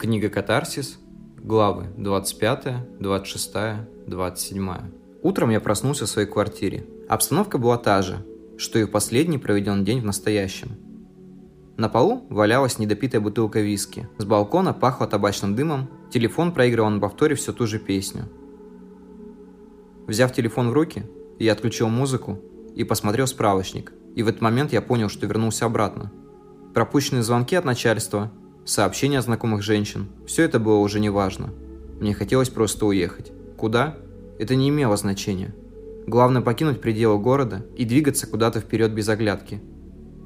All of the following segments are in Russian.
Книга «Катарсис», главы 25, 26, 27. Утром я проснулся в своей квартире. Обстановка была та же, что и в последний проведен день в настоящем. На полу валялась недопитая бутылка виски. С балкона пахло табачным дымом, телефон проигрывал на повторе всю ту же песню. Взяв телефон в руки, я отключил музыку и посмотрел справочник. И в этот момент я понял, что вернулся обратно. Пропущенные звонки от начальства, сообщения от знакомых женщин – все это было уже не важно. Мне хотелось просто уехать. Куда? Это не имело значения. Главное покинуть пределы города и двигаться куда-то вперед без оглядки.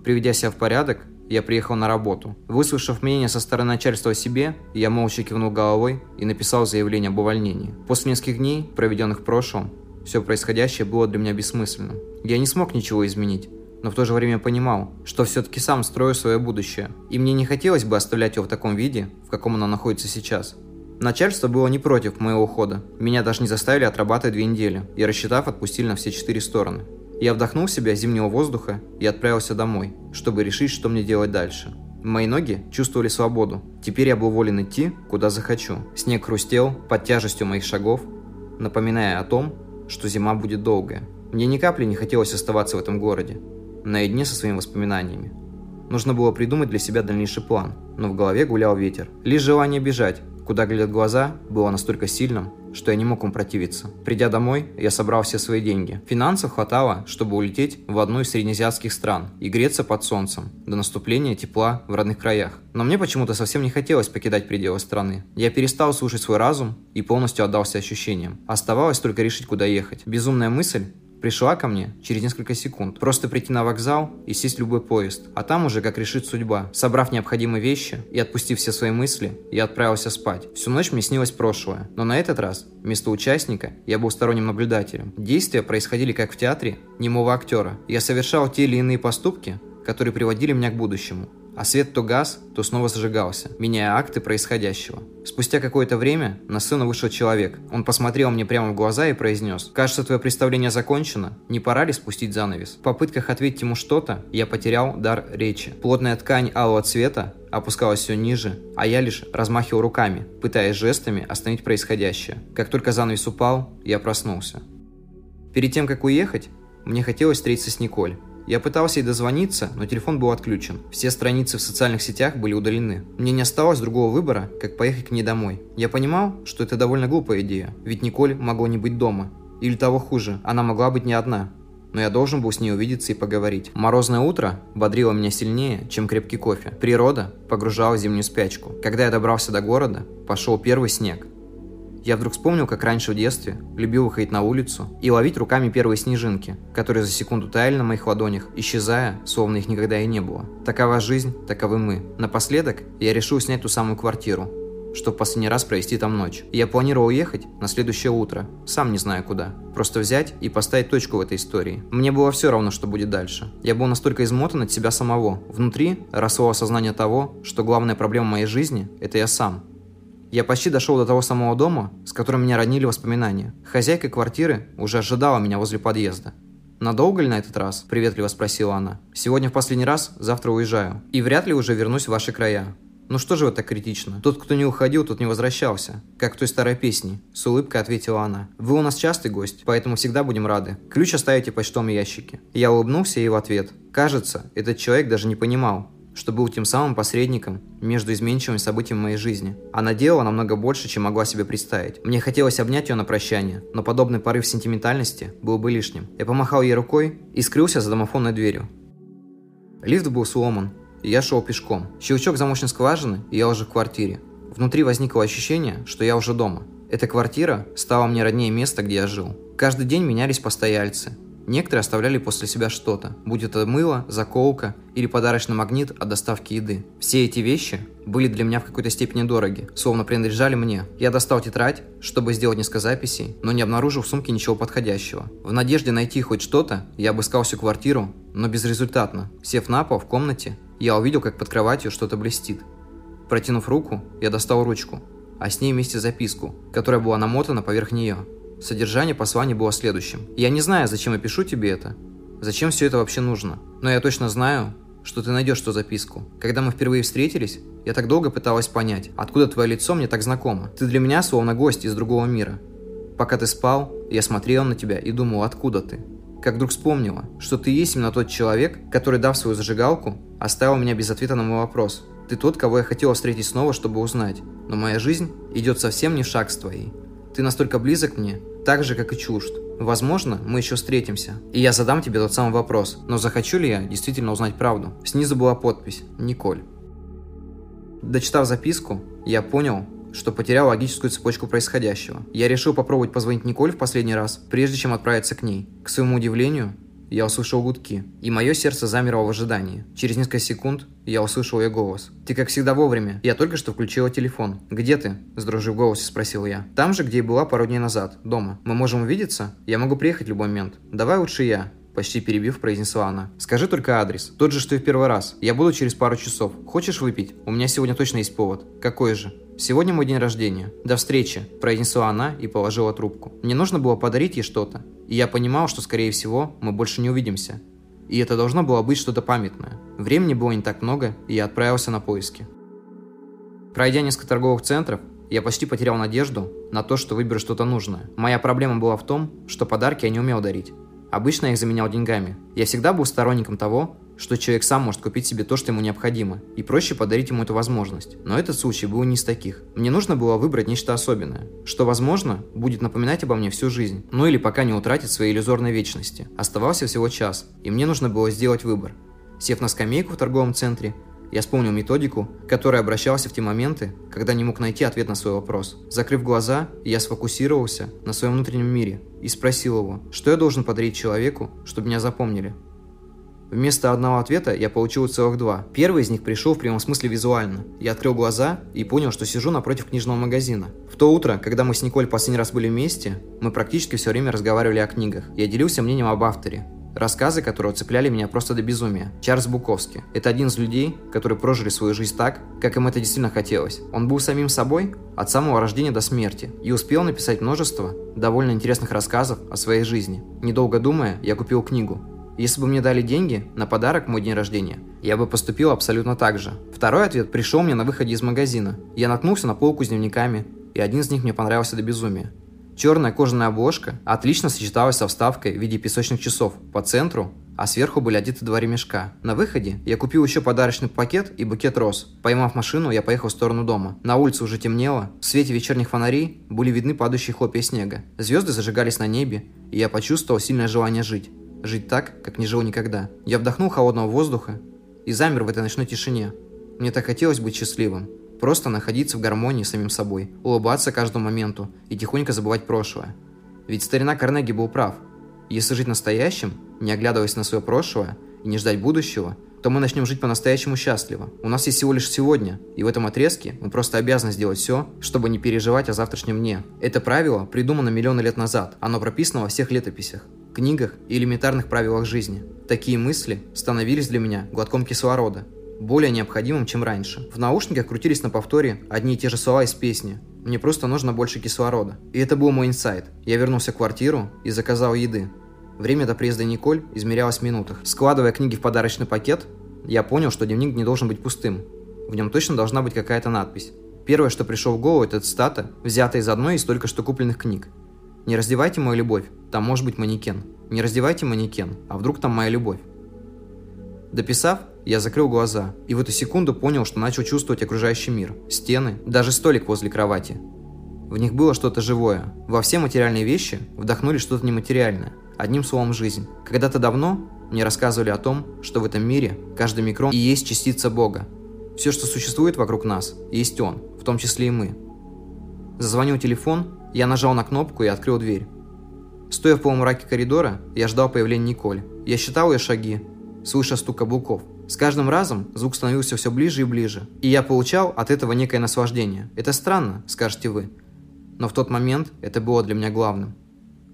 Приведя себя в порядок, я приехал на работу. Выслушав мнение со стороны начальства о себе, я молча кивнул головой и написал заявление об увольнении. После нескольких дней, проведенных в прошлом, все происходящее было для меня бессмысленным. Я не смог ничего изменить, но в то же время понимал, что все-таки сам строю свое будущее, и мне не хотелось бы оставлять его в таком виде, в каком оно находится сейчас. Начальство было не против моего ухода. Меня даже не заставили отрабатывать две недели, и рассчитав, отпустили на все четыре стороны. Я вдохнул в себя зимнего воздуха и отправился домой, чтобы решить, что мне делать дальше. Мои ноги чувствовали свободу. Теперь я был волен идти, куда захочу. Снег хрустел под тяжестью моих шагов, напоминая о том, что зима будет долгая. Мне ни капли не хотелось оставаться в этом городе, наедине со своими воспоминаниями. Нужно было придумать для себя дальнейший план, но в голове гулял ветер. Лишь желание бежать, куда глядят глаза, было настолько сильным, что я не мог им противиться. Придя домой, я собрал все свои деньги. Финансов хватало, чтобы улететь в одну из среднеазиатских стран и греться под солнцем до наступления тепла в родных краях. Но мне почему-то совсем не хотелось покидать пределы страны. Я перестал слушать свой разум и полностью отдался ощущениям. Оставалось только решить, куда ехать. Безумная мысль пришла ко мне через несколько секунд. Просто прийти на вокзал и сесть в любой поезд. А там уже как решит судьба. Собрав необходимые вещи и отпустив все свои мысли, я отправился спать. Всю ночь мне снилось прошлое. Но на этот раз, вместо участника, я был сторонним наблюдателем. Действия происходили как в театре немого актера. Я совершал те или иные поступки, которые приводили меня к будущему а свет то газ, то снова зажигался, меняя акты происходящего. Спустя какое-то время на сцену вышел человек. Он посмотрел мне прямо в глаза и произнес «Кажется, твое представление закончено. Не пора ли спустить занавес?» В попытках ответить ему что-то, я потерял дар речи. Плотная ткань алого цвета опускалась все ниже, а я лишь размахивал руками, пытаясь жестами остановить происходящее. Как только занавес упал, я проснулся. Перед тем, как уехать, мне хотелось встретиться с Николь. Я пытался ей дозвониться, но телефон был отключен. Все страницы в социальных сетях были удалены. Мне не осталось другого выбора, как поехать к ней домой. Я понимал, что это довольно глупая идея, ведь Николь могла не быть дома. Или того хуже, она могла быть не одна. Но я должен был с ней увидеться и поговорить. Морозное утро бодрило меня сильнее, чем крепкий кофе. Природа погружала в зимнюю спячку. Когда я добрался до города, пошел первый снег. Я вдруг вспомнил, как раньше в детстве любил выходить на улицу и ловить руками первые снежинки, которые за секунду таяли на моих ладонях, исчезая, словно их никогда и не было. Такова жизнь, таковы мы. Напоследок я решил снять ту самую квартиру, чтобы последний раз провести там ночь. я планировал уехать на следующее утро, сам не знаю куда. Просто взять и поставить точку в этой истории. Мне было все равно, что будет дальше. Я был настолько измотан от себя самого. Внутри росло осознание того, что главная проблема моей жизни – это я сам. Я почти дошел до того самого дома, с которым меня роднили воспоминания. Хозяйка квартиры уже ожидала меня возле подъезда. «Надолго ли на этот раз?» – приветливо спросила она. «Сегодня в последний раз, завтра уезжаю. И вряд ли уже вернусь в ваши края. «Ну что же вы так критично? Тот, кто не уходил, тот не возвращался. Как в той старой песне», – с улыбкой ответила она. «Вы у нас частый гость, поэтому всегда будем рады. Ключ оставите в почтовом ящике». Я улыбнулся ей в ответ. Кажется, этот человек даже не понимал, что был тем самым посредником между изменчивыми событиями моей жизни. Она делала намного больше, чем могла себе представить. Мне хотелось обнять ее на прощание, но подобный порыв сентиментальности был бы лишним. Я помахал ей рукой и скрылся за домофонной дверью. Лифт был сломан, и я шел пешком. Щелчок замочной скважины, и я уже в квартире. Внутри возникло ощущение, что я уже дома. Эта квартира стала мне роднее места, где я жил. Каждый день менялись постояльцы, Некоторые оставляли после себя что-то, будь это мыло, заколка или подарочный магнит от доставки еды. Все эти вещи были для меня в какой-то степени дороги, словно принадлежали мне. Я достал тетрадь, чтобы сделать несколько записей, но не обнаружил в сумке ничего подходящего. В надежде найти хоть что-то, я обыскал всю квартиру, но безрезультатно. Сев на пол в комнате, я увидел, как под кроватью что-то блестит. Протянув руку, я достал ручку, а с ней вместе записку, которая была намотана поверх нее. Содержание послания было следующим. «Я не знаю, зачем я пишу тебе это, зачем все это вообще нужно, но я точно знаю, что ты найдешь ту записку. Когда мы впервые встретились, я так долго пыталась понять, откуда твое лицо мне так знакомо. Ты для меня словно гость из другого мира. Пока ты спал, я смотрел на тебя и думал, откуда ты. Как вдруг вспомнила, что ты есть именно тот человек, который, дав свою зажигалку, оставил меня без ответа на мой вопрос. Ты тот, кого я хотела встретить снова, чтобы узнать. Но моя жизнь идет совсем не в шаг с твоей. Ты настолько близок мне, так же, как и чужд. Возможно, мы еще встретимся. И я задам тебе тот самый вопрос. Но захочу ли я действительно узнать правду? Снизу была подпись «Николь». Дочитав записку, я понял, что потерял логическую цепочку происходящего. Я решил попробовать позвонить Николь в последний раз, прежде чем отправиться к ней. К своему удивлению, я услышал гудки, и мое сердце замерло в ожидании. Через несколько секунд я услышал ее голос. «Ты как всегда вовремя. Я только что включила телефон. Где ты?» – с дрожью в голосе спросил я. «Там же, где и была пару дней назад. Дома. Мы можем увидеться? Я могу приехать в любой момент. Давай лучше я». Почти перебив, произнесла она. «Скажи только адрес. Тот же, что и в первый раз. Я буду через пару часов. Хочешь выпить? У меня сегодня точно есть повод. Какой же?» «Сегодня мой день рождения. До встречи», – произнесла она и положила трубку. Мне нужно было подарить ей что-то, и я понимал, что, скорее всего, мы больше не увидимся. И это должно было быть что-то памятное. Времени было не так много, и я отправился на поиски. Пройдя несколько торговых центров, я почти потерял надежду на то, что выберу что-то нужное. Моя проблема была в том, что подарки я не умел дарить. Обычно я их заменял деньгами. Я всегда был сторонником того, что человек сам может купить себе то, что ему необходимо, и проще подарить ему эту возможность. Но этот случай был не из таких. Мне нужно было выбрать нечто особенное, что, возможно, будет напоминать обо мне всю жизнь, ну или пока не утратит своей иллюзорной вечности. Оставался всего час, и мне нужно было сделать выбор. Сев на скамейку в торговом центре, я вспомнил методику, которой обращался в те моменты, когда не мог найти ответ на свой вопрос. Закрыв глаза, я сфокусировался на своем внутреннем мире и спросил его, что я должен подарить человеку, чтобы меня запомнили. Вместо одного ответа я получил целых два. Первый из них пришел в прямом смысле визуально. Я открыл глаза и понял, что сижу напротив книжного магазина. В то утро, когда мы с Николь последний раз были вместе, мы практически все время разговаривали о книгах. Я делился мнением об авторе, рассказы которого цепляли меня просто до безумия. Чарльз Буковский. Это один из людей, которые прожили свою жизнь так, как им это действительно хотелось. Он был самим собой от самого рождения до смерти и успел написать множество довольно интересных рассказов о своей жизни. Недолго думая, я купил книгу если бы мне дали деньги на подарок мой день рождения, я бы поступил абсолютно так же. Второй ответ пришел мне на выходе из магазина. Я наткнулся на полку с дневниками, и один из них мне понравился до безумия. Черная кожаная обложка отлично сочеталась со вставкой в виде песочных часов по центру, а сверху были одеты два ремешка. На выходе я купил еще подарочный пакет и букет роз. Поймав машину, я поехал в сторону дома. На улице уже темнело, в свете вечерних фонарей были видны падающие хлопья снега. Звезды зажигались на небе, и я почувствовал сильное желание жить жить так, как не жил никогда. Я вдохнул холодного воздуха и замер в этой ночной тишине. Мне так хотелось быть счастливым. Просто находиться в гармонии с самим собой, улыбаться каждому моменту и тихонько забывать прошлое. Ведь старина Карнеги был прав. Если жить настоящим, не оглядываясь на свое прошлое и не ждать будущего, то мы начнем жить по-настоящему счастливо. У нас есть всего лишь сегодня, и в этом отрезке мы просто обязаны сделать все, чтобы не переживать о завтрашнем дне. Это правило придумано миллионы лет назад, оно прописано во всех летописях книгах и элементарных правилах жизни. Такие мысли становились для меня глотком кислорода, более необходимым, чем раньше. В наушниках крутились на повторе одни и те же слова из песни. Мне просто нужно больше кислорода. И это был мой инсайт. Я вернулся в квартиру и заказал еды. Время до приезда Николь измерялось в минутах. Складывая книги в подарочный пакет, я понял, что дневник не должен быть пустым. В нем точно должна быть какая-то надпись. Первое, что пришло в голову, это цитата, взятая из одной из только что купленных книг. Не раздевайте мою любовь, там может быть манекен. Не раздевайте манекен, а вдруг там моя любовь. Дописав, я закрыл глаза и в эту секунду понял, что начал чувствовать окружающий мир, стены, даже столик возле кровати. В них было что-то живое. Во все материальные вещи вдохнули что-то нематериальное. Одним словом, жизнь. Когда-то давно мне рассказывали о том, что в этом мире каждый микрон и есть частица Бога. Все, что существует вокруг нас, есть Он, в том числе и мы. Зазвонил телефон, я нажал на кнопку и открыл дверь. Стоя в полумраке коридора, я ждал появления Николь. Я считал ее шаги, слыша стук каблуков. С каждым разом звук становился все ближе и ближе, и я получал от этого некое наслаждение. Это странно, скажете вы. Но в тот момент это было для меня главным.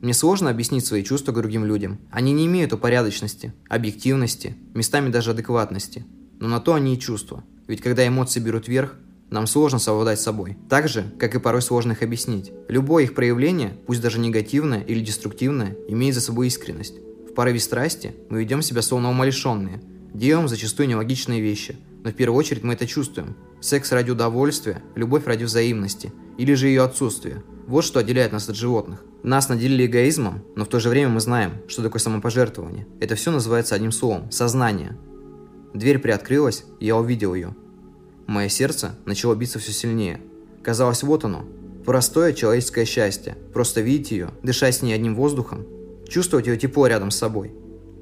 Мне сложно объяснить свои чувства другим людям. Они не имеют упорядоченности, объективности, местами даже адекватности. Но на то они и чувства. Ведь когда эмоции берут верх, нам сложно совладать с собой. Так же, как и порой сложно их объяснить. Любое их проявление, пусть даже негативное или деструктивное, имеет за собой искренность. В порыве страсти мы ведем себя словно умалишенные, Делаем зачастую нелогичные вещи, но в первую очередь мы это чувствуем. Секс ради удовольствия, любовь ради взаимности, или же ее отсутствие. Вот что отделяет нас от животных. Нас наделили эгоизмом, но в то же время мы знаем, что такое самопожертвование. Это все называется одним словом – сознание. Дверь приоткрылась, и я увидел ее. Мое сердце начало биться все сильнее. Казалось, вот оно. Простое человеческое счастье. Просто видеть ее, дышать с ней одним воздухом, чувствовать ее тепло рядом с собой.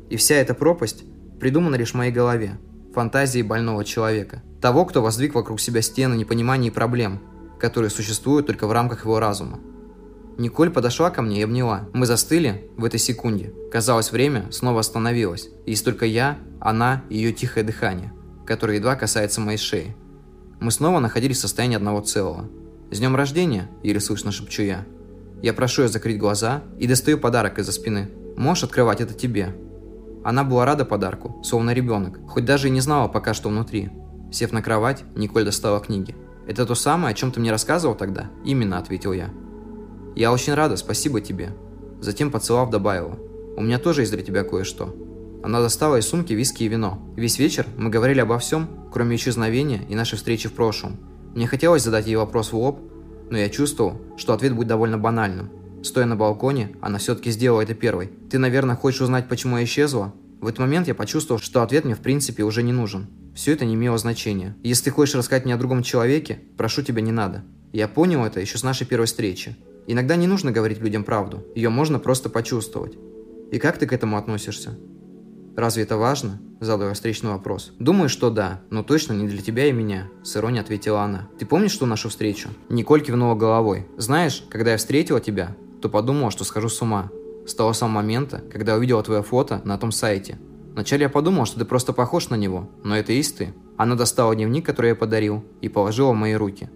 И вся эта пропасть придумана лишь в моей голове, фантазии больного человека. Того, кто воздвиг вокруг себя стены непонимания и проблем, которые существуют только в рамках его разума. Николь подошла ко мне и обняла. Мы застыли в этой секунде. Казалось, время снова остановилось. И есть только я, она и ее тихое дыхание, которое едва касается моей шеи. Мы снова находились в состоянии одного целого. «С днем рождения!» – еле слышно шепчу я. Я прошу ее закрыть глаза и достаю подарок из-за спины. «Можешь открывать это тебе?» Она была рада подарку, словно ребенок, хоть даже и не знала пока, что внутри. Сев на кровать, Николь достала книги. «Это то самое, о чем ты мне рассказывал тогда?» «Именно», — ответил я. «Я очень рада, спасибо тебе». Затем поцеловав, добавила. «У меня тоже есть для тебя кое-что». Она достала из сумки виски и вино. Весь вечер мы говорили обо всем, кроме исчезновения и нашей встречи в прошлом. Мне хотелось задать ей вопрос в лоб, но я чувствовал, что ответ будет довольно банальным. Стоя на балконе, она все-таки сделала это первой. «Ты, наверное, хочешь узнать, почему я исчезла?» В этот момент я почувствовал, что ответ мне в принципе уже не нужен. Все это не имело значения. Если ты хочешь рассказать мне о другом человеке, прошу тебя, не надо. Я понял это еще с нашей первой встречи. Иногда не нужно говорить людям правду, ее можно просто почувствовать. И как ты к этому относишься? Разве это важно? Задал я встречный вопрос. Думаю, что да, но точно не для тебя и меня, с иронией ответила она. Ты помнишь ту нашу встречу? Николь кивнула головой. Знаешь, когда я встретила тебя, то подумала, что схожу с ума. С того самого момента, когда увидела твое фото на том сайте. Вначале я подумал, что ты просто похож на него, но это есть ты. Она достала дневник, который я подарил, и положила в мои руки.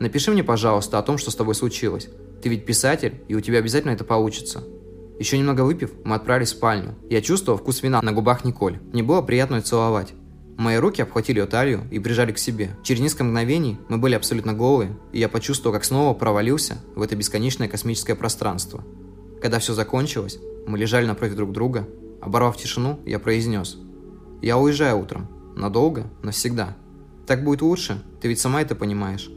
Напиши мне, пожалуйста, о том, что с тобой случилось. Ты ведь писатель, и у тебя обязательно это получится. Еще немного выпив, мы отправились в спальню. Я чувствовал вкус вина на губах Николь. Мне было приятно ее целовать. Мои руки обхватили ее талию и прижали к себе. Через несколько мгновений мы были абсолютно голые, и я почувствовал, как снова провалился в это бесконечное космическое пространство. Когда все закончилось, мы лежали напротив друг друга, Оборвав тишину, я произнес. «Я уезжаю утром. Надолго? Навсегда. Так будет лучше, ты ведь сама это понимаешь».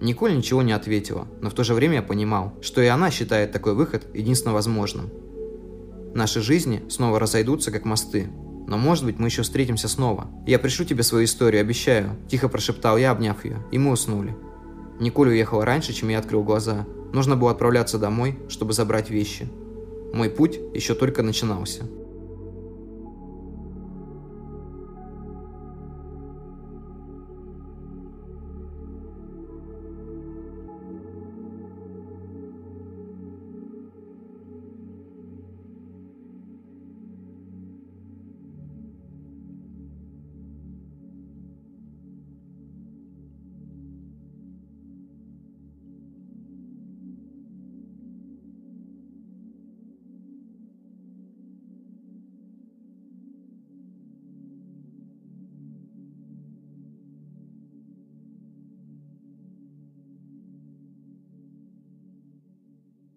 Николь ничего не ответила, но в то же время я понимал, что и она считает такой выход единственно возможным. Наши жизни снова разойдутся, как мосты. Но может быть мы еще встретимся снова. Я пришлю тебе свою историю, обещаю. Тихо прошептал я, обняв ее, и мы уснули. Николь уехала раньше, чем я открыл глаза. Нужно было отправляться домой, чтобы забрать вещи. Мой путь еще только начинался.